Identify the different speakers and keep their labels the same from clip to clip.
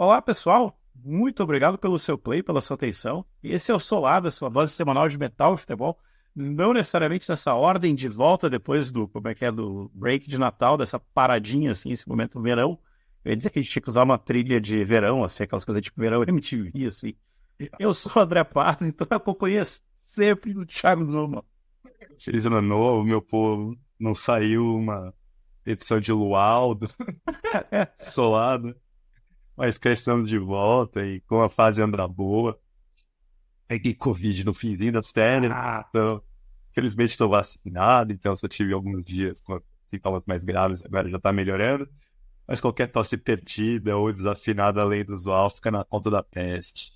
Speaker 1: Olá, pessoal. Muito obrigado pelo seu play, pela sua atenção. Esse é o Solada, sua dose semanal de metal e futebol. Não necessariamente nessa ordem de volta depois do, como é que é, do break de Natal, dessa paradinha, assim, esse momento verão. Eu ia dizer que a gente tinha que usar uma trilha de verão, assim, aquelas coisas tipo verão MTV, assim. Eu sou o André Pato, então eu acompanhei sempre o Thiago Zuma.
Speaker 2: Feliz ano novo, meu povo. Não saiu uma edição de Lualdo, solado. Mas crescendo de volta e com a fase anda boa. Peguei Covid no finzinho das férias,
Speaker 1: Ah.
Speaker 2: então, felizmente estou vacinado, então só tive alguns dias com sintomas mais graves, agora já tá melhorando. Mas qualquer tosse perdida ou desafinada além do usual fica na conta da peste.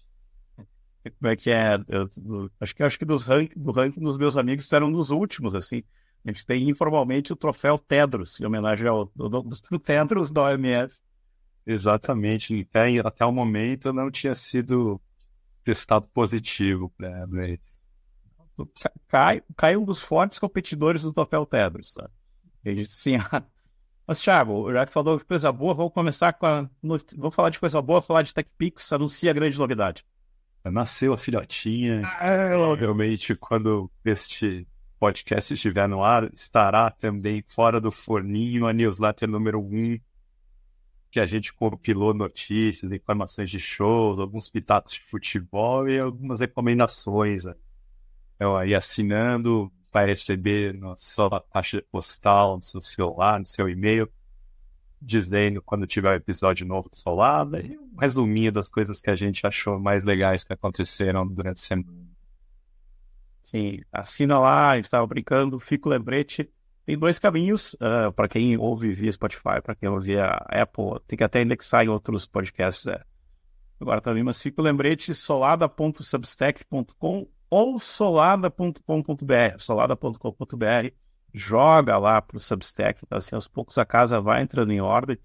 Speaker 1: Como é que é? Eu- acho que acho que dos rank, do ranking dos meus amigos tu era um dos últimos, assim. A gente tem informalmente o troféu Tedros, em homenagem ao do, do Tedros da OMS.
Speaker 2: Exatamente, até, até o momento não tinha sido testado positivo para doença.
Speaker 1: Cai, cai um dos fortes competidores do? E a gente, assim, mas, Thiago, já que falou de coisa boa, vamos começar com a. Vamos falar de coisa boa, falar de TechPix, anuncia a grande novidade.
Speaker 2: Nasceu a filhotinha.
Speaker 1: Ah,
Speaker 2: Realmente, quando este podcast estiver no ar, estará também fora do forninho a newsletter número 1, que a gente compilou notícias, informações de shows, alguns pitacos de futebol e algumas recomendações. né? Então, aí assinando, vai receber na sua caixa postal, no seu celular, no seu e-mail, dizendo quando tiver um episódio novo do Solada e um resuminho das coisas que a gente achou mais legais que aconteceram durante a semana.
Speaker 1: Sim, assina lá, a gente estava brincando, fica o lembrete. Tem dois caminhos, para quem ouve via Spotify, para quem ouve a Apple, tem que até indexar em outros podcasts. É. Agora também, mas fica o lembrete solada.substack.com ou solada.com.br. Solada.com.br joga lá para o Substack, então, assim, aos poucos a casa vai entrando em ordem.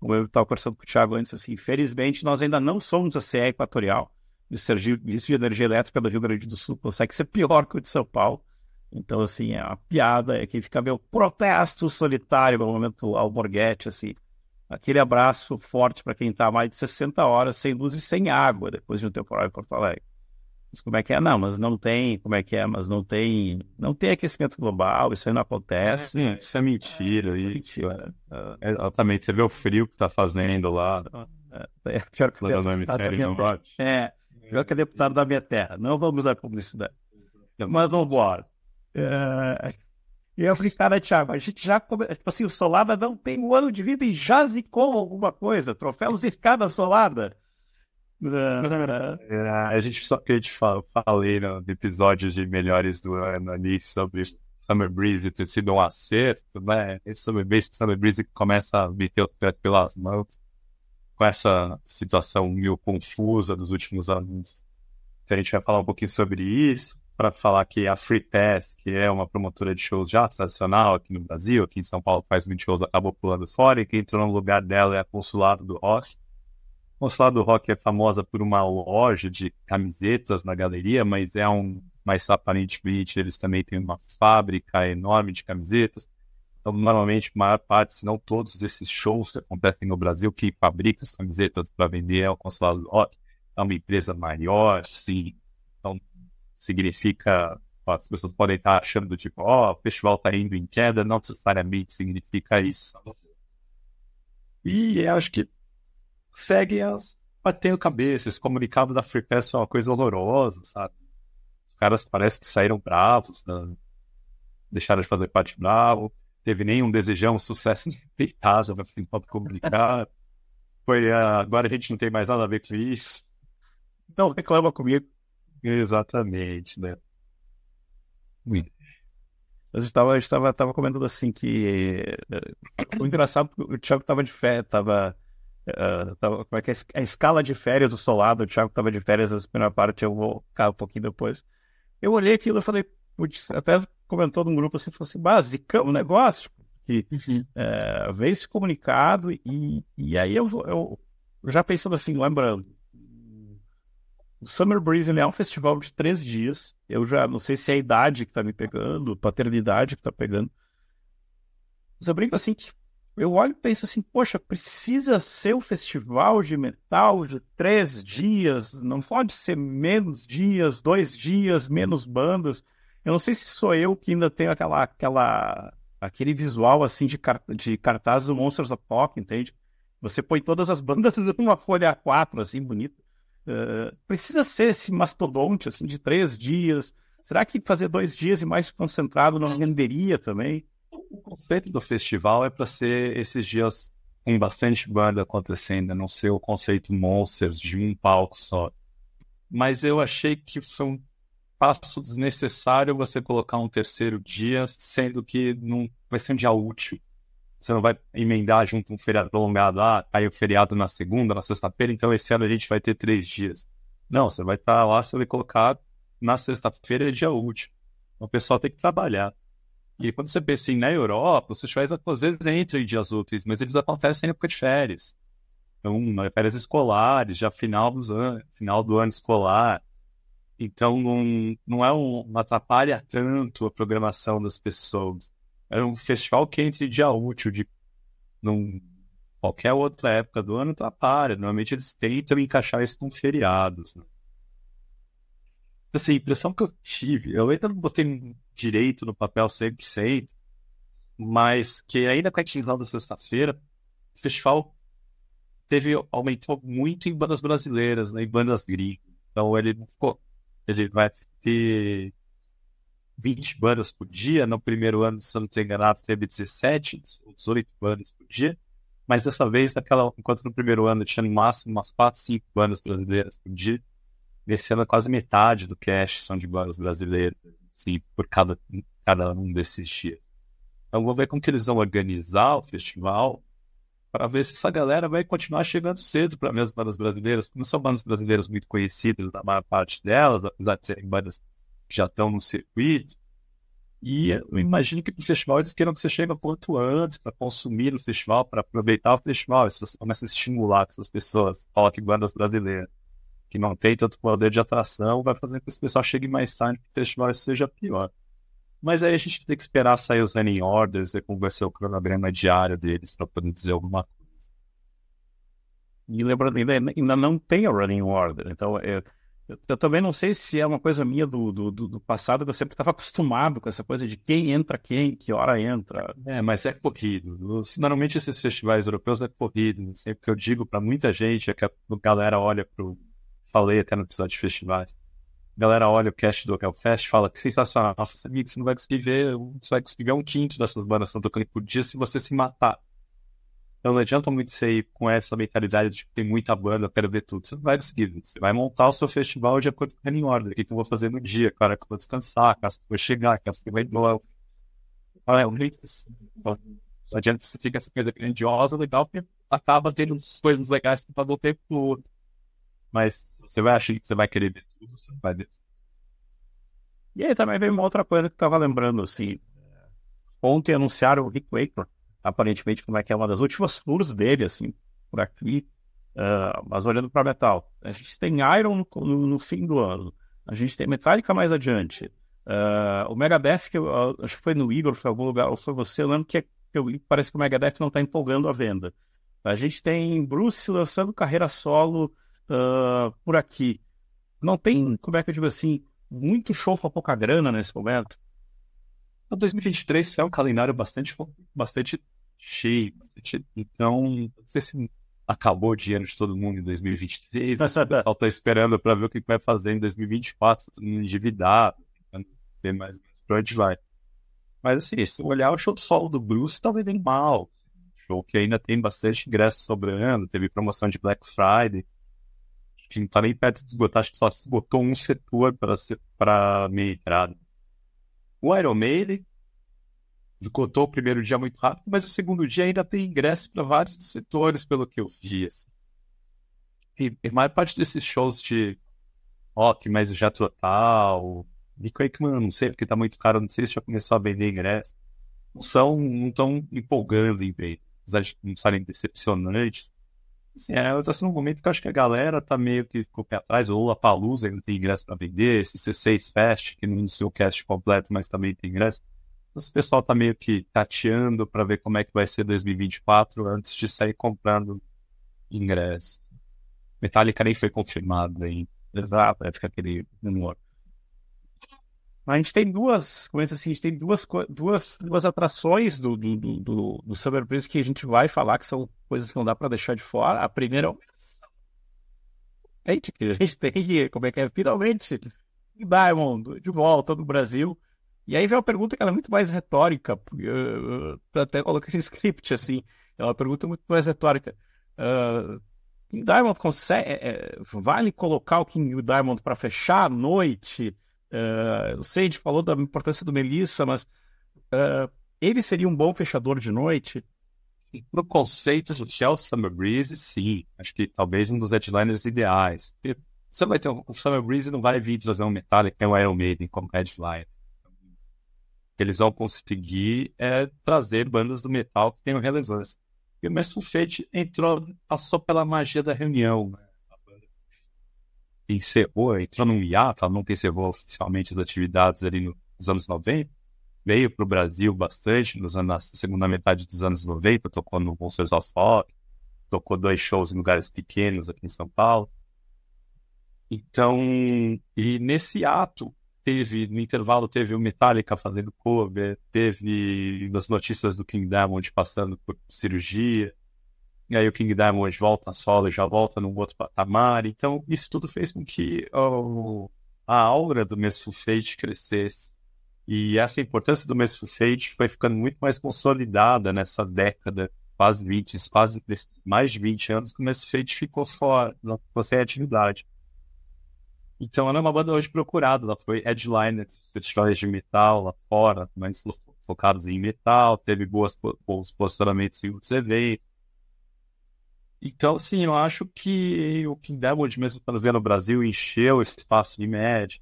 Speaker 1: Como eu estava conversando com o Thiago antes, assim, infelizmente nós ainda não somos a CE Equatorial o serviço de energia elétrica do Rio Grande do Sul consegue ser pior que o de São Paulo. Então, assim, a piada é que fica meio protesto solitário no momento alborguete, assim. Aquele abraço forte para quem está mais de 60 horas sem luz e sem água depois de um temporal em Porto Alegre. Mas como é que é? Não, mas não tem, como é que é? Mas não tem, não tem aquecimento global, isso aí não acontece.
Speaker 2: É, isso é mentira. Isso,
Speaker 1: Mentira.
Speaker 2: é, exatamente. Você vê o frio que tá fazendo lá,
Speaker 1: É, é pior que o
Speaker 2: hemisfério norte.
Speaker 1: É, pior que é deputado da minha terra. Não vamos usar publicidade. Mas vamos embora. É... E eu falei, cara, Thiago, a gente já. Tipo assim, o Solada não tem um ano de vida e já zicou alguma coisa. Troféu zicada Solada. É...
Speaker 2: É, a gente só que a gente fa- falei no episódios de melhores do ano ali sobre Summer Breeze ter sido um acerto, né? Esse Summer Breeze, Summer Breeze começa a meter os pés pelas mãos com essa situação meio confusa dos últimos anos. Então a gente vai falar um pouquinho sobre isso, para falar que a Free Pass, que é uma promotora de shows já tradicional aqui no Brasil, aqui em São Paulo faz muitos shows, acabou pulando fora, e quem entrou no lugar dela é a Consulado do Rock. Consulado do Rock é famosa por uma loja de camisetas na galeria, mas é um, mais aparentemente, eles também têm uma fábrica enorme de camisetas. Então, normalmente, a maior parte, se não todos esses shows que acontecem no Brasil, quem fabrica as camisetas para vender é o Consulado do Rock. É uma empresa maior, sim. Significa. as pessoas podem estar achando, tipo, ó, o festival está indo em queda, não necessariamente significa isso. E acho que segue as batendo cabeça. Esse comunicado da Free Pass é uma coisa horrorosa, sabe? Os caras parecem que saíram bravos, né? deixaram de fazer parte bravo. Teve nenhum desejão, sucesso respeitável no final do comunicado. Foi, ah, agora a gente não tem mais nada a ver com isso.
Speaker 1: Não reclama comigo.
Speaker 2: Exatamente, né?
Speaker 1: A gente estava tava, tava comentando assim que eh, foi engraçado porque o Thiago estava de férias, estava tava, como é que é a escala de férias do Solado, o Thiago estava de férias na primeira parte, eu vou ficar um pouquinho depois. Eu olhei aquilo e falei, putz, até comentou num grupo assim, falou assim, basicão o negócio, que é, veio esse comunicado e, e aí eu, eu já pensando assim, lembrando, o Summer Breeze é um festival de três dias. Eu já não sei se é a idade que tá me pegando, paternidade que tá pegando. Mas eu brinco assim que eu olho e penso assim, poxa, precisa ser um festival de metal de três dias, não pode ser menos dias, dois dias, menos bandas. Eu não sei se sou eu que ainda tenho aquela, aquela, aquele visual assim de, de cartaz do Monsters of Rock, entende? Você põe todas as bandas numa folha A4, assim, bonita. Uh, precisa ser esse mastodonte, assim, de três dias. Será que fazer dois dias e mais concentrado não renderia também?
Speaker 2: o conceito do festival é para ser esses dias com bastante banda acontecendo, não ser o conceito monsters de um palco só. Mas eu achei que foi um passo desnecessário você colocar um terceiro dia, sendo que não vai ser um dia útil. Você não vai emendar junto um feriado prolongado. Ah, aí o feriado na segunda, na sexta-feira, então esse ano a gente vai ter três dias. Não, você vai estar lá, você vai colocar na sexta-feira é dia útil. O pessoal tem que trabalhar. E quando você pensa em na Europa, os festivais às vezes entram em dias úteis, mas eles acontecem em época de férias. Então, férias escolares, já final, dos an final do ano escolar. Então, não, não é um, não atrapalha tanto a programação das pessoas. É um festival que entra em dia útil, de num, qualquer outra época do ano atrapalha. Normalmente eles tentam encaixar isso com feriados. Né? assim, a impressão que eu tive, eu ainda não botei direito no papel 100%, mas que ainda com a extinção da sexta-feira, o festival teve, aumentou muito em bandas brasileiras, né, em bandas gringas. Então ele ficou, ele vai ter 20 bandas por dia. No primeiro ano, se eu não estou enganado, teve 17, 18 bandas por dia. Mas dessa vez, naquela, enquanto no primeiro ano tinha no máximo umas 4, 5 bandas brasileiras por dia, Nesse ano, quase metade do cast são de bandas brasileiras, assim, por cada, cada um desses dias. Então, vou ver como que eles vão organizar o festival para ver se essa galera vai continuar chegando cedo para as bandas brasileiras. Como são bandas brasileiras muito conhecidas, na maior parte delas, apesar de serem bandas que já estão no circuito. E eu imagino que para o festival eles queiram que você chegue quanto antes para consumir no festival, para aproveitar o festival. Se você começa a estimular essas pessoas, coloque bandas brasileiras que não tem tanto poder de atração, vai fazer com que esse pessoal chegue mais tarde que o festival seja pior. Mas aí a gente tem que esperar sair os running orders e ser o cronograma diário deles para poder dizer alguma coisa.
Speaker 1: E lembrando, ainda, ainda não tem o running order, então é, eu, também não sei se é uma coisa minha do, do, do passado, que eu sempre estava acostumado com essa coisa de quem entra quem, que hora entra.
Speaker 2: É, mas é corrido. Normalmente esses festivais europeus é corrido. Sempre que eu digo para muita gente é que a galera olha pro falei até no episódio de festivais. A galera olha o cast do Hellfest fala que sensacional. Nossa, amigo, você não vai conseguir ver, você vai conseguir ver um quinto dessas bandas que estão tocando por dia se você se matar. Então não adianta muito você ir com essa mentalidade de que tem muita banda, eu quero ver tudo. Você não vai conseguir. Você vai montar o seu festival de acordo com o running order. O que, eu vou fazer no dia, cara, que eu vou descansar, cara, que eu vou chegar, cara, que eu vou embora. É um jeito assim. Não adianta você ficar essa coisa grandiosa, legal, porque acaba tendo coisas legais para o tempo todo. Mas você vai achar que você vai querer ver tudo, você não vai ver tudo.
Speaker 1: E aí também veio uma outra coisa que eu tava lembrando, assim. Ontem anunciaram o Rick Wakeman, aparentemente como é que é uma das últimas tours dele, assim, por aqui. Uh, mas olhando para metal. A gente tem Iron no, no, fim do ano. A gente tem Metallica mais adiante. Uh, o Megadeth, que eu, acho que foi no Igor, foi em algum lugar, ou foi você, eu lembro que, que eu, parece que o Megadeth não está empolgando a venda. A gente tem Bruce lançando carreira solo por aqui. Não tem, como é que eu digo assim, muito show com pouca grana nesse momento?
Speaker 2: O 2023 é um calendário bastante, bastante cheio. Bastante... Então, não sei se acabou o dinheiro de todo mundo em 2023. o pessoal está esperando para ver o que vai fazer em 2024, todo mundo endividado, ver mais para onde vai. Mas assim, se olhar o show do solo do Bruce, está vendendo mal. Show que ainda tem bastante ingresso sobrando, teve promoção de Black Friday que não tá nem perto de esgotar, acho que só se botou um setor para meia entrada. O Iron Maiden esgotou o primeiro dia muito rápido, mas o segundo dia ainda tem ingresso para vários setores, pelo que eu vi. Assim. E, a maior parte desses shows de rock, mais já total, Nico Aikman, não sei porque tá muito caro, não sei se já começou a vender ingresso. Não são, não estão empolgando em vez, apesar de não serem decepcionantes. Assim, é, tá sendo um momento que eu acho que a galera tá meio que ficou pé atrás. O Lula Palusa ainda tem ingresso para vender, esse C6 Fest, que não anunciou o cast completo, mas também tem ingresso. O pessoal tá meio que tateando para ver como é que vai ser 2024 antes de sair comprando ingressos. Metallica nem foi confirmado aí.
Speaker 1: Exato, vai ficar aquele humor. A gente tem duas, como é assim, a gente tem duas, duas, duas atrações do, do, do, do Summer Breeze que a gente vai falar que são coisas que não dá para deixar de fora. A primeira é o a gente tem, como é que é, finalmente, Diamond de volta no Brasil. E aí vem uma pergunta que ela é muito mais retórica, uh, até coloquei no script, assim, é uma pergunta muito mais retórica. Uh, Diamond consegue, é, é, vale colocar o King Diamond para fechar a noite? Uh, eu sei, a gente falou da importância do Melissa, mas uh, ele seria um bom fechador de noite?
Speaker 2: No conceito de Shell Summer Breeze, sim. Acho que talvez um dos headliners ideais. Você vai ter um, o Summer Breeze não vai vir trazer um Metallica e um Iron Maiden como headliner. Eles vão conseguir é, trazer bandas do metal que tenham relevância. E o Mestre Fate entrou, passou pela magia da reunião. Né? Encerrou, entrou num hiato, nunca encerrou oficialmente as atividades ali nos anos 90 veio para o Brasil bastante nos anos, na segunda metade dos anos 90, tocou no Monsters of Rock, tocou dois shows em lugares pequenos aqui em São Paulo. Então, e nesse ato, teve, no intervalo, teve o Metallica fazendo cover, teve as notícias do King Diamond passando por cirurgia, e aí o King Diamond volta solo e já volta num outro patamar. Então, isso tudo fez com que oh, a aura do Merciful Fate crescesse e essa importância do Merciful Fate foi ficando muito mais consolidada nessa década, quase 20, quase mais de 20 anos que o Merciful Fate ficou fora, ficou sem atividade. Então ela é uma banda hoje procurada, ela foi headliner de festivais de metal lá fora, mas focados em metal, teve boas, bons posicionamentos em outros eventos. Então, sim, eu acho que o King Diamond, mesmo veio no Brasil, encheu esse espaço de média.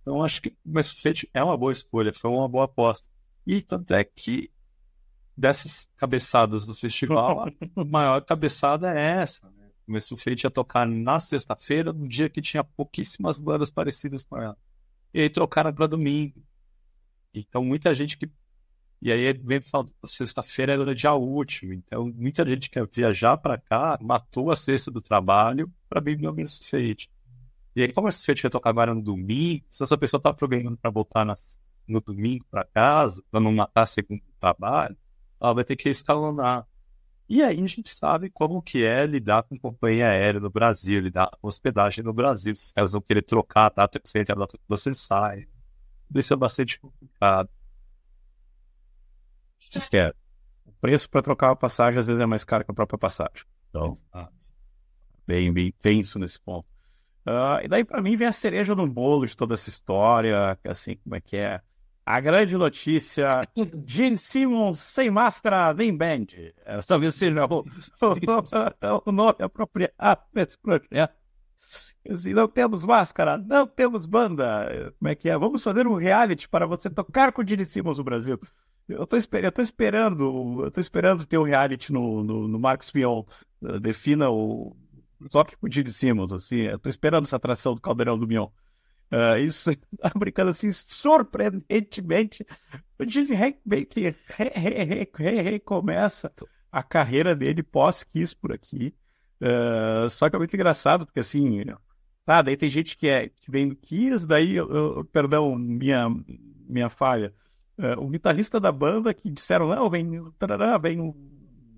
Speaker 2: Então acho que o Messucete é uma boa escolha, foi uma boa aposta. E tanto é que dessas cabeçadas do festival, a maior cabeçada é essa. O Messucete ia tocar na sexta-feira, no dia que tinha pouquíssimas bandas parecidas com ela. E aí trocaram para domingo. Então muita gente que. E aí vem falando, sexta-feira era dia útil. Então muita gente quer viajar para cá, matou a sexta do trabalho para vir no Messucete. E aí, como esse feito vai tocar agora no domingo, se essa pessoa está programando para voltar na, no domingo para casa, para não matar segundo trabalho, ela vai ter que escalonar. E aí a gente sabe como que é lidar com companhia aérea no Brasil, lidar com hospedagem no Brasil. Se os caras vão querer trocar a data que você entra, a data que você sai. Isso é bastante complicado.
Speaker 1: É. O preço para trocar a passagem às vezes é mais caro que a própria passagem. Então, bem, bem tenso nesse ponto. Uh, e daí, para mim, vem a cereja no bolo de toda essa história, assim, como é que é? A grande notícia: Gene Simmons sem máscara nem band. É, talvez seja o, o, nome apropriado para esse projeto. Assim, não temos máscara, não temos banda. Como é que é? Vamos fazer um reality para você tocar com o Gene Simmons no Brasil. Eu tô, esper eu tô esperando, eu tô esperando ter um reality no, no, no Marcos Fion. Defina o toque com o Gene Simmons, assim, eu tô esperando essa atração do Caldeirão do Mion. Uh, isso tá brincando assim, surpreendentemente, o Gene meio que recomeça a carreira dele pós-Kiss por aqui. Uh, só que é muito engraçado, porque assim, tá, daí tem gente que, é, que vem do Kiss, daí, eu, eu, perdão, minha, minha falha. Uh, o guitarrista da banda que disseram, não, vem, tarará, vem,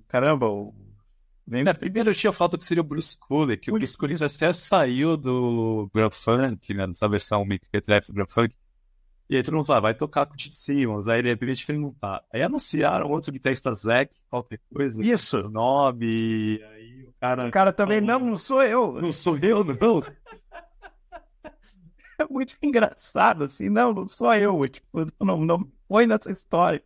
Speaker 1: caramba, o
Speaker 2: primeiro eu tinha falado que seria o Bruce Cooley, que o Bruce Cooley até saiu do Grand Funk, né, nessa versão Mickey do Grand Funk. E aí todo mundo fala, vai tocar com o Tito Simmons. Aí de repente perguntar. Aí anunciaram outro guitarrista Zack, qualquer coisa.
Speaker 1: Isso.
Speaker 2: Nome. Aí o cara.
Speaker 1: O cara também, não, não sou eu.
Speaker 2: Não sou eu, não.
Speaker 1: É muito engraçado, assim, não, não sou eu. Tipo, não, não, põe nessa história.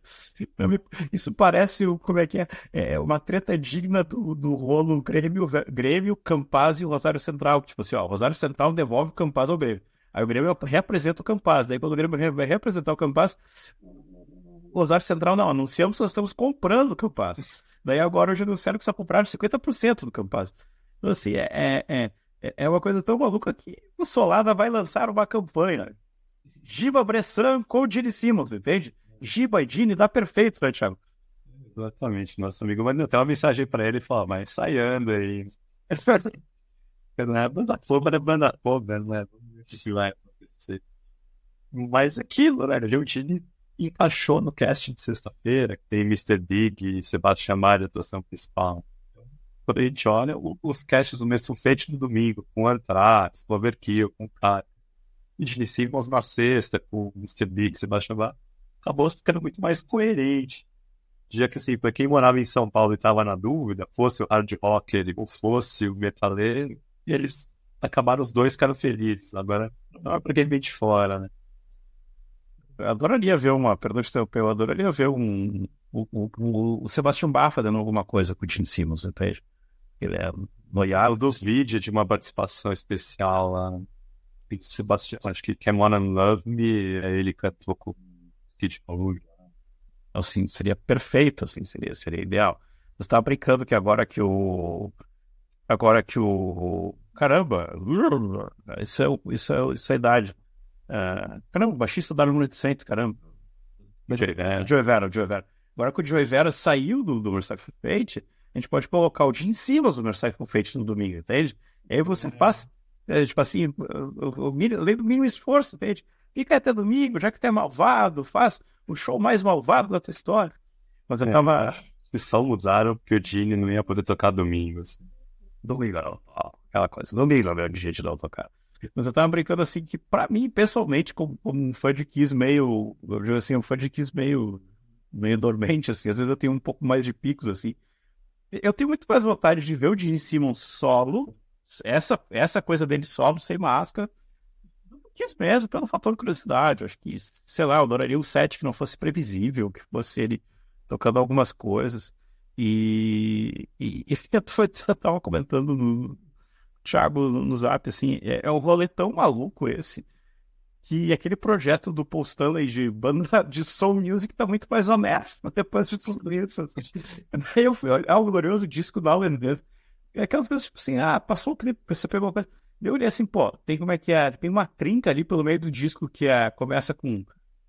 Speaker 1: Isso parece, como é que é? É uma treta digna do, do rolo Grêmio, Grêmio, Campaz e Rosário Central. Tipo assim, ó, Rosário Central devolve o Campaz ao Grêmio. Aí o Grêmio representa o Campaz. Daí quando o Grêmio vai representar o Campaz, o Rosário Central não, anunciamos que nós estamos comprando o Campaz. Daí agora hoje anunciaram que só compraram 50% do Campaz. Então assim, é, é, é, é uma coisa tão maluca que o Solada vai lançar uma campanha Giba Bressan com o Gene Simmons, entende? Giba e Dini dá perfeito, né, Thiago?
Speaker 2: Exatamente. Nosso amigo mandou até uma mensagem pra ele e falou, mas ensaiando aí. não é banda foda, é banda foda, não é isso vai acontecer. Mas aquilo, né? O Dini encaixou no cast de sexta-feira, que tem Mr. Big e Sebastião Maia, atuação principal. Quando a gente olha os casts do Mestre Fate no domingo, com Anthrax, com Overkill, com Caras, e Gene Simmons na sexta, com Mr. Big, Sebastião Maia, acabou ficando muito mais coerente. Já que, assim, para quem morava em São Paulo e estava na dúvida, fosse o hard rocker ou fosse o metaleiro, eles acabaram os dois ficaram felizes. Agora, não é para quem vem de fora, né?
Speaker 1: Eu adoraria ver uma, perdão de interromper, eu adoraria ver um, o, o, o Sebastião Bach fazendo alguma coisa com o Tim Simmons, entende? Ele é noiado.
Speaker 2: do vídeo de uma participação especial lá. Sebastião, acho que Come On and Love Me, ele cantou com Skid Row.
Speaker 1: Assim, seria perfeito, assim, seria, seria ideal. Eu estava brincando que agora que o. Agora que o. Caramba! Isso é, isso é, isso é a idade. Uh, caramba, o baixista da Lunar Center, caramba. Joe Vera. Joe Vera, Joe Vera. Agora que o Joe Vera saiu do, do Merciful Fate, a gente pode colocar o Jim Simmons do Merciful Fate no domingo, entende? E aí você é. faz, é, tipo assim, o, o, o mínimo esforço, entende? Fica até domingo, já que tu é malvado, faz o show mais malvado da tua história.
Speaker 2: Mas eu é, tava. Eles só mudaram porque o Gene não ia poder tocar domingo. Assim.
Speaker 1: Domingo, não. Aquela coisa. Domingo é o jeito de não tocar. Mas eu tava brincando assim que, pra mim, pessoalmente, como, como um fã de Kiss meio. Eu digo assim, um fã de Kiss meio. meio dormente, assim. Às vezes eu tenho um pouco mais de picos, assim. Eu tenho muito mais vontade de ver o Gene Simmons solo. Essa, essa coisa dele solo, sem máscara. Kiss mesmo, pelo fator curiosidade. Acho que, sei lá, eu adoraria um set que não fosse previsível, que fosse ele tocando algumas coisas. E, e, e eu tava comentando no, Thiago no zap, assim, é, é um rolê tão maluco esse, que aquele projeto do Paul Stanley de banda de soul music tá muito mais honesto depois de tudo isso. Assim. Aí eu fui olhar o glorioso disco da All É aquelas coisas tipo assim, ah, passou o clipe, você pegou uma coisa. Eu olhei assim, pô, tem como é que é? Tem uma trinca ali pelo meio do disco que é, começa com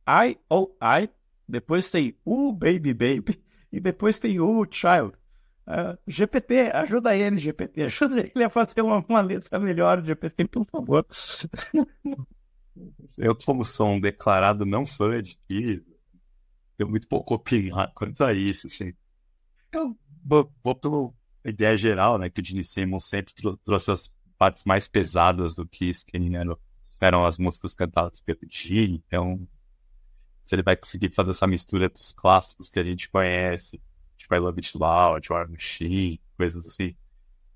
Speaker 1: I, oh, I, depois tem o Baby Baby, e depois tem o Child. Uh, GPT, ajuda ele, GPT, ajuda ele a fazer uma, uma letra melhor, GPT, por favor.
Speaker 2: Eu, como sou um declarado não fã de Kiss, tenho muito pouco opinar quanto a isso, assim. Eu vou, vou pela ideia geral, né, que o Gene Simmons sempre trouxe as partes mais pesadas do que eram, eram as músicas cantadas pelo Gene, então se ele vai conseguir fazer essa mistura dos clássicos que a gente conhece, tipo I Love It Loud, War Machine, coisas assim.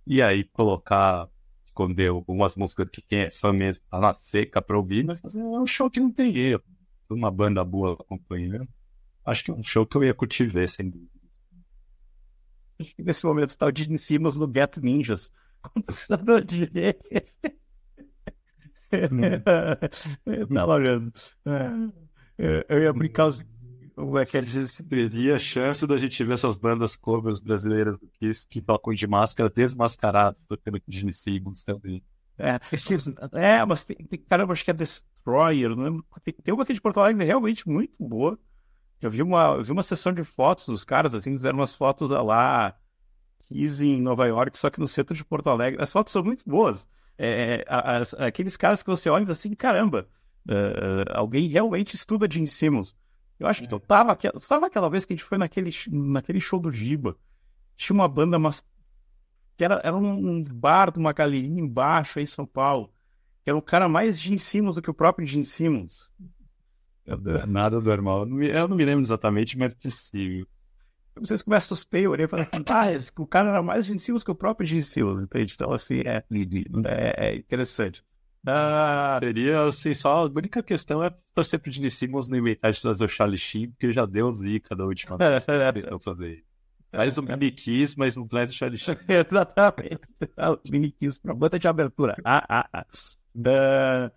Speaker 2: E aí colocar, esconder algumas músicas que quem é fã mesmo tá na seca pra ouvir, mas fazer um show que não tem erro. Uma banda boa acompanhando. Acho que é um show que eu ia curtir ver, sem dúvida.
Speaker 1: Nesse momento tá o Gene Simmons no Get Ninjas. Computador de tá olhando. Eu ia brincar os
Speaker 2: como é que é dizer a chance da gente ver essas bandas covers brasileiras do Kiss que tocam de máscara desmascaradas, tocando Gene Simmons também.
Speaker 1: É, é mas tem, tem, caramba, acho que é Destroyer, não tem, tem uma aqui de Porto Alegre realmente muito boa. Eu vi uma, eu vi uma sessão de fotos dos caras, assim, fizeram umas fotos lá, Kiss em Nova York, só que no centro de Porto Alegre. As fotos são muito boas. É, as, aqueles caras que você olha assim, caramba, uh, alguém realmente estuda Gene Simmons. Eu acho que tu tava, tu tava aquela vez que a gente foi naquele, naquele show do Giba. Tinha uma banda, mas que era, era um bar de uma galerinha embaixo aí em São Paulo. Que era o cara mais Gene Simmons do que o próprio Gene Simmons.
Speaker 2: Nada normal. Eu não, me, eu não me lembro exatamente, mas possível.
Speaker 1: Vocês começam a olhei e falei assim, ah, o cara era mais Simmons que o próprio Gene Simmons, entende? Então, assim, é, é, é interessante.
Speaker 2: Ah, seria assim, só a única questão é torcer pro Gene Simmons no inventar de trazer o Charlie Sheen, porque ele já deu zica da última vez. então fazer isso. Traz o Mini Kiss, mas não traz o Charlie Sheen.
Speaker 1: Exatamente. O Mini Kiss pra banda de abertura. Ah, ah, ah. Uh,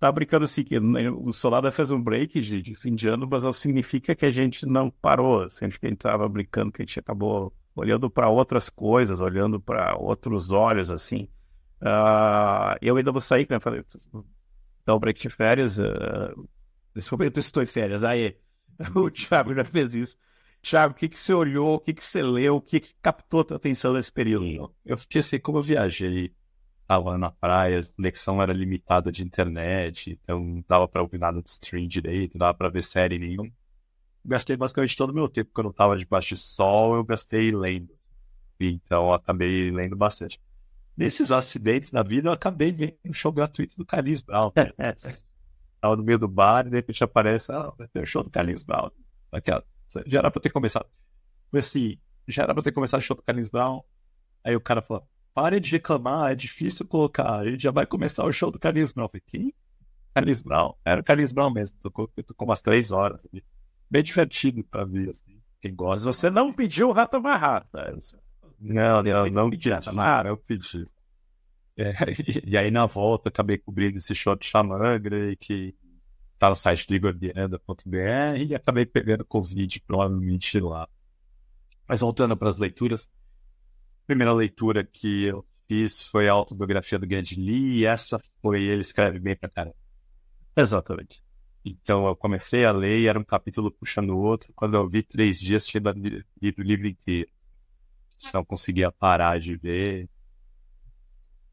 Speaker 1: tá brincando assim que o Solada fez um break de, de, fim de ano, mas não significa que a gente não parou. Sendo que a gente tava brincando, que a gente acabou olhando para outras coisas, olhando para outros olhos, assim. Uh, eu ainda vou sair, né? Falei, então, break de férias. Uh, nesse momento eu estou em férias. Aí, o Thiago já fez isso. Thiago, o que, que você olhou, o que, que você leu, o que, que captou a tua atenção nesse período?
Speaker 2: Eu fiquei assim, como eu viajei, tava na praia, a conexão era limitada de internet, então não dava pra ouvir nada de stream direito, não dava pra ver série nenhuma. Gastei basicamente todo o meu tempo quando eu tava debaixo de sol, eu gastei lendo. Então eu acabei lendo bastante. Nesses acidentes na vida, eu acabei vendo um show gratuito do Carlinhos Brown. Tava no meio do bar e de repente aparece, ah, vai ter o show do Carlinhos Brown. Aqui, ó, já era pra ter começado. Foi assim, já era pra ter começado o show do Carlinhos Brown. Aí o cara falou, pare de reclamar, é difícil colocar, gente já vai começar o show do Carlinhos Brown. Eu falei, quem? Carlinhos Brown. Era o Carlinhos Brown mesmo, tocou, tocou umas três horas. Ali. Bem divertido pra ver, assim. Quem gosta.
Speaker 1: Você não pediu o Rata Marrata.
Speaker 2: Não, não, não pedi. Ah, eu pedi. É, e, e, aí na volta acabei cobrindo esse show de Xamangra que tá no site do igorbianda.br e acabei pegando Covid provavelmente lá. Mas voltando para as leituras, primeira leitura que eu fiz foi a autobiografia do Geddy Lee e essa foi ele escreve bem pra caramba.
Speaker 1: Exatamente.
Speaker 2: Então eu comecei a ler era um capítulo puxando o outro. Quando eu vi três dias, tinha lido o livro inteiro. Não conseguia parar de ver.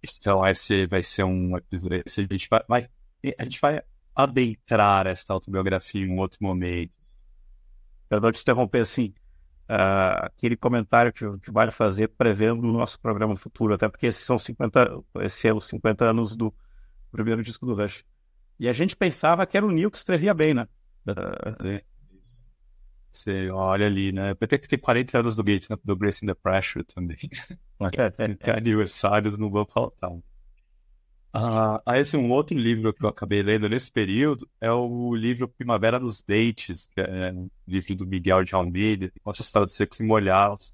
Speaker 2: Então, esse vai ser um episódio. A gente vai, vai, a gente vai adentrar esta autobiografia em um outro momento.
Speaker 1: Eu vou te interromper assim. Uh, aquele comentário que, que vale fazer prevendo o nosso programa futuro, até porque esses são 50, esse é os 50 anos do primeiro disco do Rush. E a gente pensava que era o Neil que escrevia bem, né? Uh,
Speaker 2: você olha ali, né? Vai ter que ter 40 anos do Gates, né? Do Grace in the Pressure também. é, aniversários não vão faltar. Ah, esse é um outro livro que eu acabei lendo nesse período, é o livro Primavera nos Dentes, que é um livro do Miguel de Almeida, que conta a história de secos e molhados.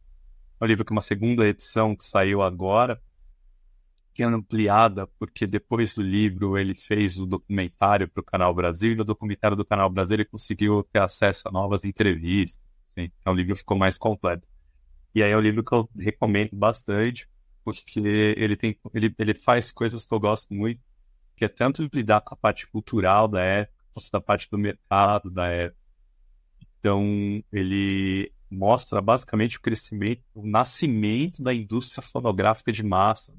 Speaker 2: É um livro que é uma segunda edição que saiu agora, que é ampliada, porque depois do livro ele fez o documentário para o Canal Brasil, e no documentário do Canal Brasil ele conseguiu ter acesso a novas entrevistas. Assim, então o livro ficou mais completo. E aí é um livro que eu recomendo bastante, porque ele, tem, ele, ele faz coisas que eu gosto muito, que é tanto lidar com a parte cultural da época, quanto da parte do mercado da época. Então, ele mostra basicamente o crescimento, o nascimento da indústria fonográfica de massa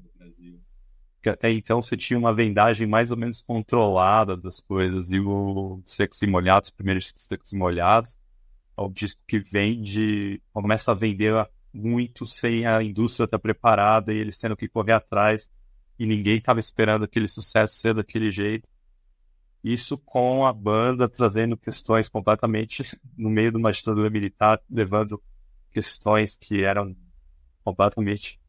Speaker 2: que até então você tinha uma vendagem mais ou menos controlada das coisas. E o Secos e Molhados, os primeiros Secos e Molhados, é o disco que vende, começa a vender muito sem a indústria estar preparada e eles tendo que correr atrás. E ninguém estava esperando aquele sucesso ser daquele jeito. Isso com a banda trazendo questões completamente no meio de uma ditadura militar, levando questões que eram completamente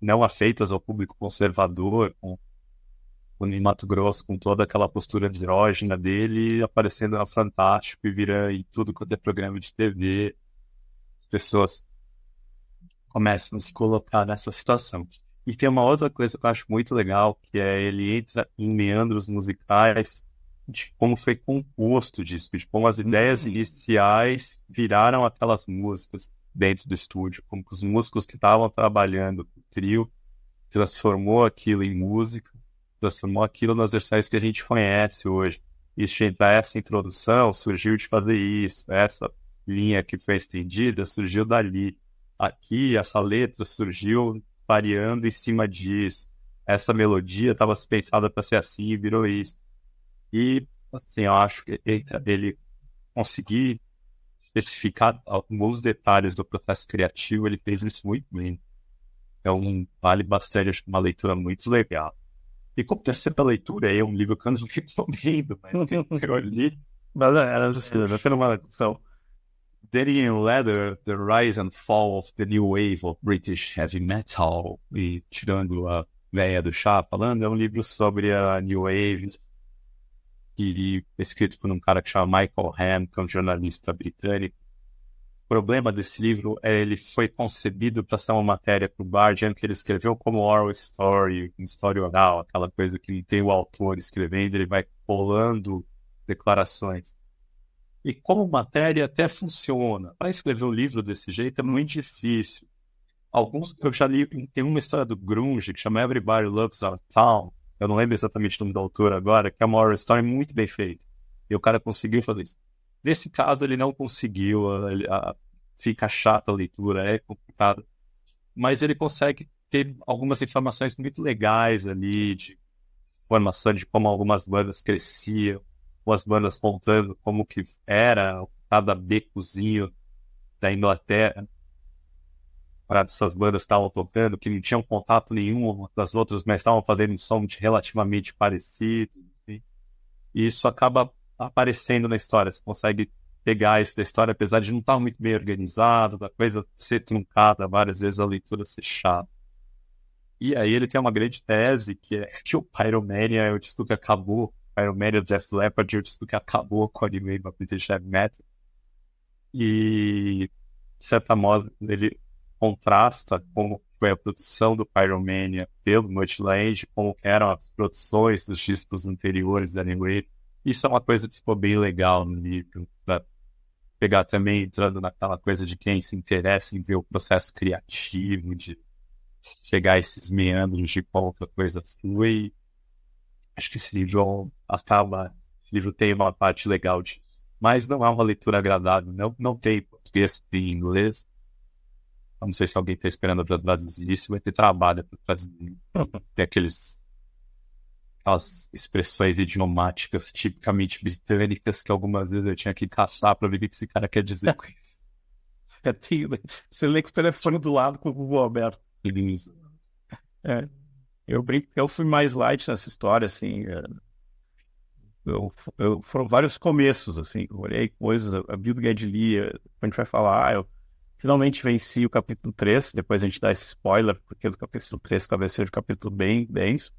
Speaker 2: não afeitas ao público conservador, com o Mato Grosso com toda aquela postura andrógena dele, aparecendo na Fantástico e vira em tudo quanto é programa de TV. As pessoas começam a se colocar nessa situação. E tem uma outra coisa que eu acho muito legal, que é ele entra em meandros musicais de como foi composto o disco, de como as ideias uhum. iniciais viraram aquelas músicas dentro do estúdio, como os músicos que estavam trabalhando o trio transformou aquilo em música, transformou aquilo nas versões que a gente conhece hoje. E essa introdução surgiu de fazer isso, essa linha que foi estendida surgiu dali. Aqui, essa letra surgiu variando em cima disso. Essa melodia estava pensada para ser assim e virou isso. E, assim, eu acho que ele, conseguir especificar alguns detalhes do processo criativo, ele fez isso muito bem. Então, vale bastante, acho uma leitura muito legal. E como terceira leitura, é um livro que eu não recomendo, mas que eu li.
Speaker 1: Mas é, era just uma discussão.
Speaker 2: Darian Leather, The Rise and Fall of the New Wave of British Heavy Metal, e tirando a veia do chá falando, é um livro sobre a New Wave, que escrito por um cara que chama Michael Ham, que é um jornalista britânico. O problema desse livro é ele foi concebido para ser uma matéria para o Guardian que ele escreveu como oral story, uma história oral, aquela coisa que tem o autor escrevendo, ele vai colando declarações. E como matéria até funciona. Para escrever um livro desse jeito é muito difícil. Alguns eu já li, tem uma história do grunge que chama Everybody Loves Our Town, eu não lembro exatamente o nome do autor agora, que é uma horror story muito bem feita. E o cara conseguiu fazer isso. Nesse caso, ele não conseguiu, a, fica chata a leitura, é complicado, mas ele consegue ter algumas informações muito legais ali, de informação de como algumas bandas cresciam, algumas bandas contando como que era cada becozinho da Inglaterra para essas bandas estavam tocando, que não tinham contato nenhum das outras, mas estavam fazendo um som relativamente parecidos, assim. E isso acaba aparecendo na história. Você consegue pegar isso da história, apesar de não estar muito bem organizado, da coisa ser truncada várias vezes, a leitura ser chata. E aí ele tem uma grande tese, que é que o Pyromania é o disco que acabou, Pyromania do Jeff Leppard o disco que acabou com a New Wave of British Heavy Metal. E, de certa modo, ele contrasta como foi a produção do Pyromania pelo Multiland, como eram as produções dos discos anteriores da New Wave. Isso é uma coisa que ficou bem legal no livro, para pegar também entrando naquela coisa de quem se interessa em ver o processo criativo, de chegar a esses meandros de como a coisa flui. Acho que esse livro acaba, esse livro tem uma parte legal disso. Mas não é uma leitura agradável, não, não tem português, tem inglês. Não sei se alguém está esperando para traduzir isso, vai ter trabalho para traduzir. Tem aqueles aquelas expressões idiomáticas tipicamente britânicas que algumas vezes eu tinha que caçar para ver o que esse cara quer dizer com isso.
Speaker 1: É, tem, você lê com o telefone do lado com o Google aberto. É, eu brinco eu fui mais light nessa história, assim. É, eu, eu, foram vários começos, assim. Eu olhei coisas, a Bill Gedli, a gente vai falar, eu finalmente venci o capítulo 3, depois a gente dá esse spoiler, porque do capítulo 3 talvez seja um capítulo bem denso.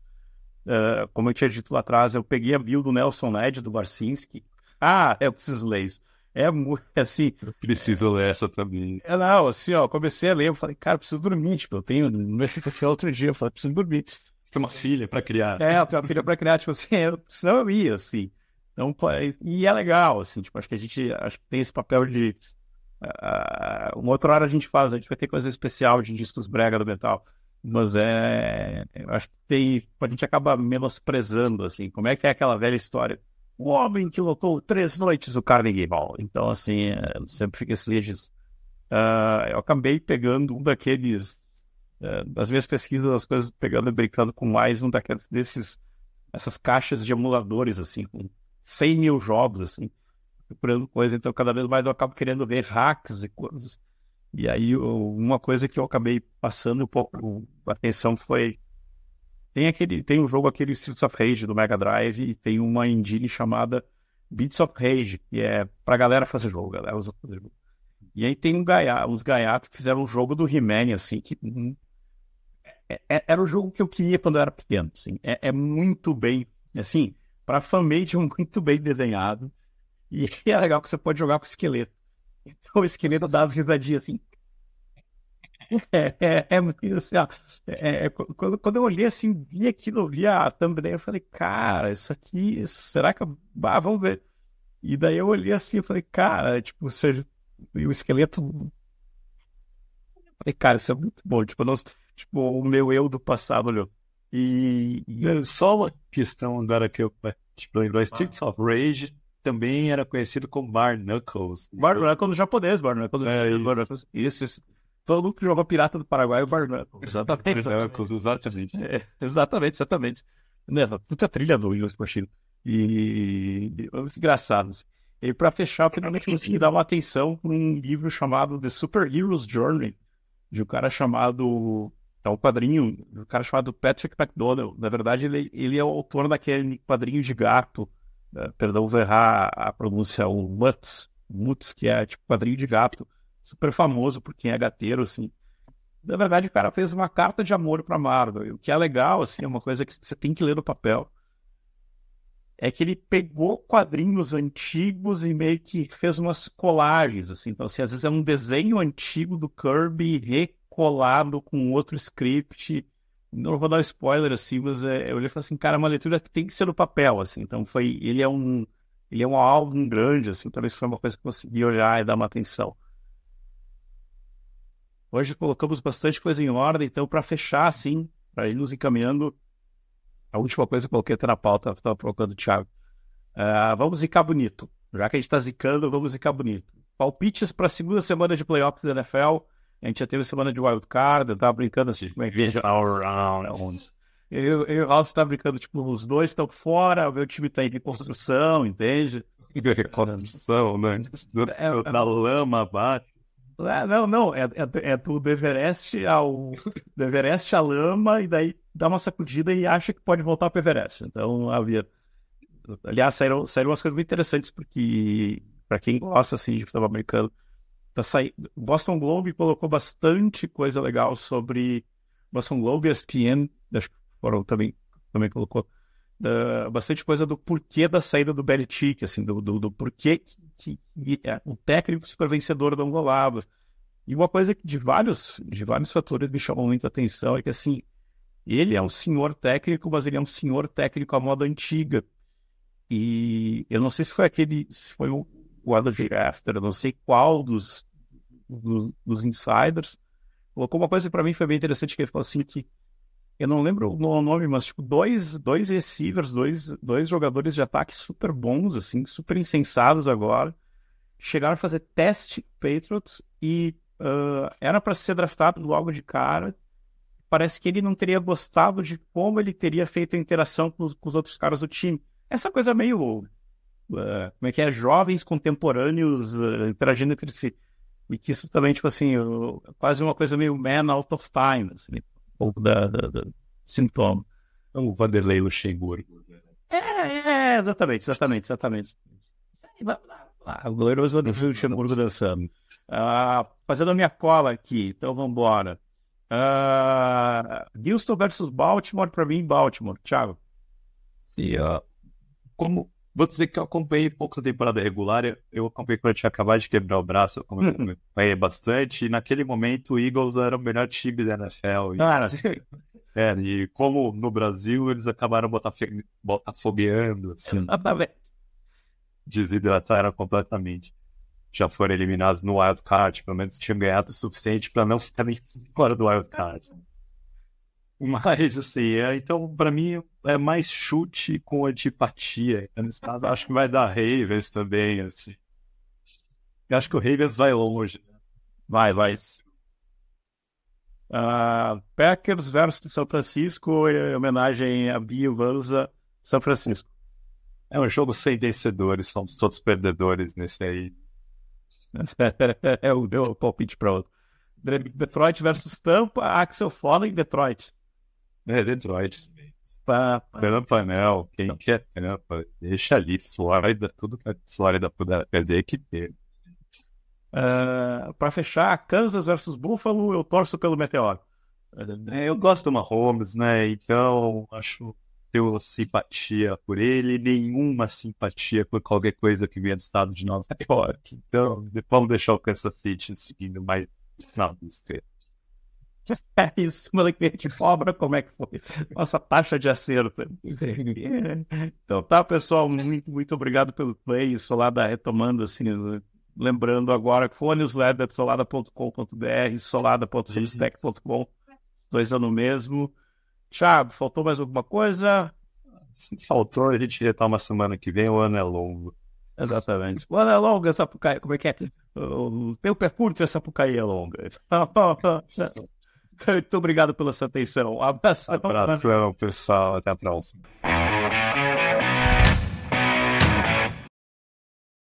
Speaker 1: Uh, como eu tinha dito lá atrás, eu peguei a build do Nelson Ned, do Barcinski. Ah, eu preciso ler isso. É muito, assim...
Speaker 2: Eu preciso ler essa também.
Speaker 1: É, não, assim, ó, comecei a ler, eu falei, cara, preciso dormir, tipo, eu tenho... Outro dia, eu falei, preciso dormir.
Speaker 2: Você tem uma filha para criar.
Speaker 1: É, eu tenho uma filha para criar, tipo assim, eu, senão eu ia, assim. Então, e é legal, assim, tipo, acho que a gente acho que tem esse papel de... Uh, uma outra hora a gente faz, a gente vai ter coisa especial de discos brega do metal. Mas é. Eu acho que tem. A gente acaba menosprezando, assim. Como é que é aquela velha história? O homem que lotou três noites o Carnegie Hall. Então, assim, é, sempre fica esse disso. Uh, eu acabei pegando um daqueles. Uh, das minhas pesquisas, as coisas pegando e brincando com mais um daqueles desses. Essas caixas de emuladores, assim, com 100 mil jogos, assim, procurando coisa. Então, cada vez mais eu acabo querendo ver hacks e coisas. E aí, uma coisa que eu acabei passando um pouco atenção foi. Tem aquele, tem um jogo aquele Streets of Rage do Mega Drive e tem uma engine chamada Beats of Rage, que é pra galera fazer jogo, galera usa fazer jogo. E aí tem um gaia, uns gaiatos que fizeram um jogo do He-Man, assim, que é, é, era o jogo que eu queria quando eu era pequeno, assim. É, é muito bem, assim, pra fanmade muito bem desenhado. E é legal que você pode jogar com esqueleto. Então o esqueleto dá as risadinhas assim. É, é, é, assim, ó, é, é, quando, quando eu olhei assim, vi aquilo, vi a thumbnail, eu falei, cara, isso aqui, isso, será que. Ah, vamos ver. E daí eu olhei assim, eu falei, cara, tipo, seja, o esqueleto. Eu falei, cara, isso é muito bom. Tipo, nós, tipo, o meu eu do passado olhou. E,
Speaker 2: e... Só uma questão agora que eu tipo, lembrou, Streets of Rage também era conhecido como Bar Knuckles.
Speaker 1: Bar Knuckles no japonês, Bar Knuckles. É, isso. Isso, isso. Todo mundo que jogou Pirata do Paraguai é o Bar Knuckles.
Speaker 2: Exatamente. Bar Knuckles, exatamente.
Speaker 1: É, exatamente, exatamente. Nessa puta trilha do Williams Machine. E, e muito engraçado. Assim. E para fechar, eu finalmente consegui dar uma atenção para um livro chamado The Super Heroes Journey, de um cara chamado. Tá um quadrinho, um cara chamado Patrick McDonald. Na verdade, ele, ele é o autor daquele quadrinho de gato uh, perdão, vou errar a pronúncia, o Mutz, Mutz, que é tipo quadrinho de gato, super famoso por quem é gateiro, assim. Na verdade, o cara fez uma carta de amor para Marvel. O que é legal, assim, é uma coisa que você tem que ler no papel. É que ele pegou quadrinhos antigos e meio que fez umas colagens, assim. Então, assim, às vezes é um desenho antigo do Kirby recolado com outro script não vou dar spoiler assim, mas é, eu olhei e falei assim, cara, é uma leitura que tem que ser no papel, assim. Então foi, ele é um, ele é um álbum grande, assim. Talvez foi uma coisa que eu consegui olhar e dar uma atenção. Hoje colocamos bastante coisa em ordem, então para fechar, assim, para ir nos encaminhando, a última coisa que eu coloquei até na pauta, estava colocando o Thiago. Uh, vamos Cabo Bonito. Já que a gente tá zicando, vamos zicar bonito. Palpites para a segunda semana de playoffs da NFL. A gente já teve semana de wild card, eu tava brincando assim, como é que
Speaker 2: round.
Speaker 1: eu, eu e o Ralf tá brincando, tipo, os dois estão fora, o meu time tá em reconstrução, entende?
Speaker 2: Reconstrução, né? Do,
Speaker 1: É,
Speaker 2: da lama abaixo.
Speaker 1: É, não, não, é, é, é do Everest ao do Everest à lama e daí dá uma sacudida e acha que pode voltar para o Everest. Então, havia. Aliás, saíram, saíram umas coisas muito interessantes, porque, para quem gosta assim, de futebol americano, tá saindo. Boston Globe colocou bastante coisa legal sobre. Boston Globe ESPN, acho que foram também, também colocou. Uh, bastante coisa do porquê da saída do Belichick, assim, do, do, do porquê que, que, que é, o técnico super vencedor não rolava. E uma coisa que de vários, de vários fatores me chamou muito a atenção é que, assim, ele é um senhor técnico, mas ele é um senhor técnico à moda antiga. E eu não sei se foi aquele, se foi o, Adam eu não sei qual dos, dos, dos insiders, colocou uma coisa que para mim foi bem interessante, que ele falou assim que eu não lembro o nome, mas tipo, dois, dois receivers, dois, dois jogadores de ataque super bons, assim, super insensados agora, chegaram a fazer teste Patriots e uh, era para ser draftado logo de cara. Parece que ele não teria gostado de como ele teria feito a interação com os, com os outros caras do time. Essa coisa meio. Uh, como é que é? Jovens contemporâneos uh, interagindo entre si. E que isso também, tipo assim, quase uma coisa meio man out of time, assim, pouco da, da, da sintoma.
Speaker 2: O Vanderlei Luxemburgo.
Speaker 1: É, é, exatamente, exatamente, exatamente. Ah, o glorioso Luxemburgo dançando. Ah, fazendo a minha cola aqui, então vamos embora. Ah, versus Baltimore, para mim, Baltimore. Thiago.
Speaker 2: Sim, ó. Como vou dizer que eu acompanhei pouco da temporada regular, eu acompanhei quando eu tinha acabado de quebrar o braço, eu acompanhei bastante, e naquele momento o Eagles era o melhor time da NFL. E,
Speaker 1: Cara,
Speaker 2: é, e como no Brasil eles acabaram botafe- botafogueando, assim, desidrataram completamente. Já foram eliminados no wild card, pelo menos tinham ganhado o suficiente para não ficarem fora do wild card. Mas, assim, é, então, para mim, é mais chute com antipatia. Então, nesse caso, acho que vai dar Ravens também, assim. Eu acho que o Ravens vai longe. né?
Speaker 1: vai, vai. Ah, Packers versus São Francisco, em homenagem a Bia Vanza, São Francisco.
Speaker 2: É um jogo sem vencedores, somos todos perdedores nesse aí.
Speaker 1: é o meu palpite. De- Detroit versus Tampa, Axel Foley, Detroit.
Speaker 2: É, Detroit.
Speaker 1: Pa- pa-
Speaker 2: Tampa não, quem quer Tampa, deixa ali, Flórida, tudo que a Flórida puder perder, que perda.
Speaker 1: Ah, Para fechar, Kansas versus Buffalo, eu torço pelo Meteoro.
Speaker 2: É, eu gosto do Mahomes, né? Então, acho tenho simpatia por ele, nenhuma simpatia por qualquer coisa que venha do estado de Nova York. Então, vamos deixar o Kansas City seguindo mais na busca.
Speaker 1: É isso, moleque, a gente cobra como é que foi. Nossa taxa de acerto. Então tá, pessoal, muito, muito obrigado pelo play. Solada retomando, assim, lembrando agora que foi newsletter solada.com.br, solada.substack.com, dois anos mesmo. Thiago, faltou mais alguma coisa?
Speaker 2: Se faltou, a gente retoma semana que vem, o ano é longo.
Speaker 1: Exatamente. O ano é longo, essa como é que é? O tempo é curto, essa Sapucaí é longa. Muito obrigado pela sua atenção. Um abraço.
Speaker 2: Abração, pessoal. Até a próxima.